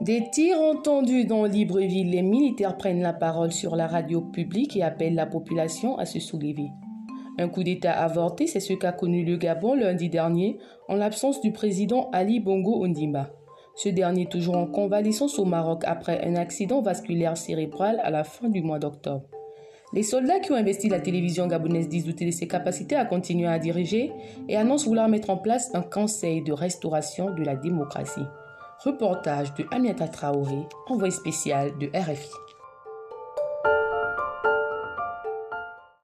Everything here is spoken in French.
Des tirs entendus dans Libreville, les militaires prennent la parole sur la radio publique et appellent la population à se soulever. Un coup d'État avorté, c'est ce qu'a connu le Gabon lundi dernier en l'absence du président Ali Bongo Ondimba. Ce dernier toujours en convalescence au Maroc après un accident vasculaire cérébral à la fin du mois d'octobre. Les soldats qui ont investi la télévision gabonaise disent douter de ses capacités à continuer à diriger et annoncent vouloir mettre en place un conseil de restauration de la démocratie. Reportage de Amiata Traoré, envoyé spécial de RFI.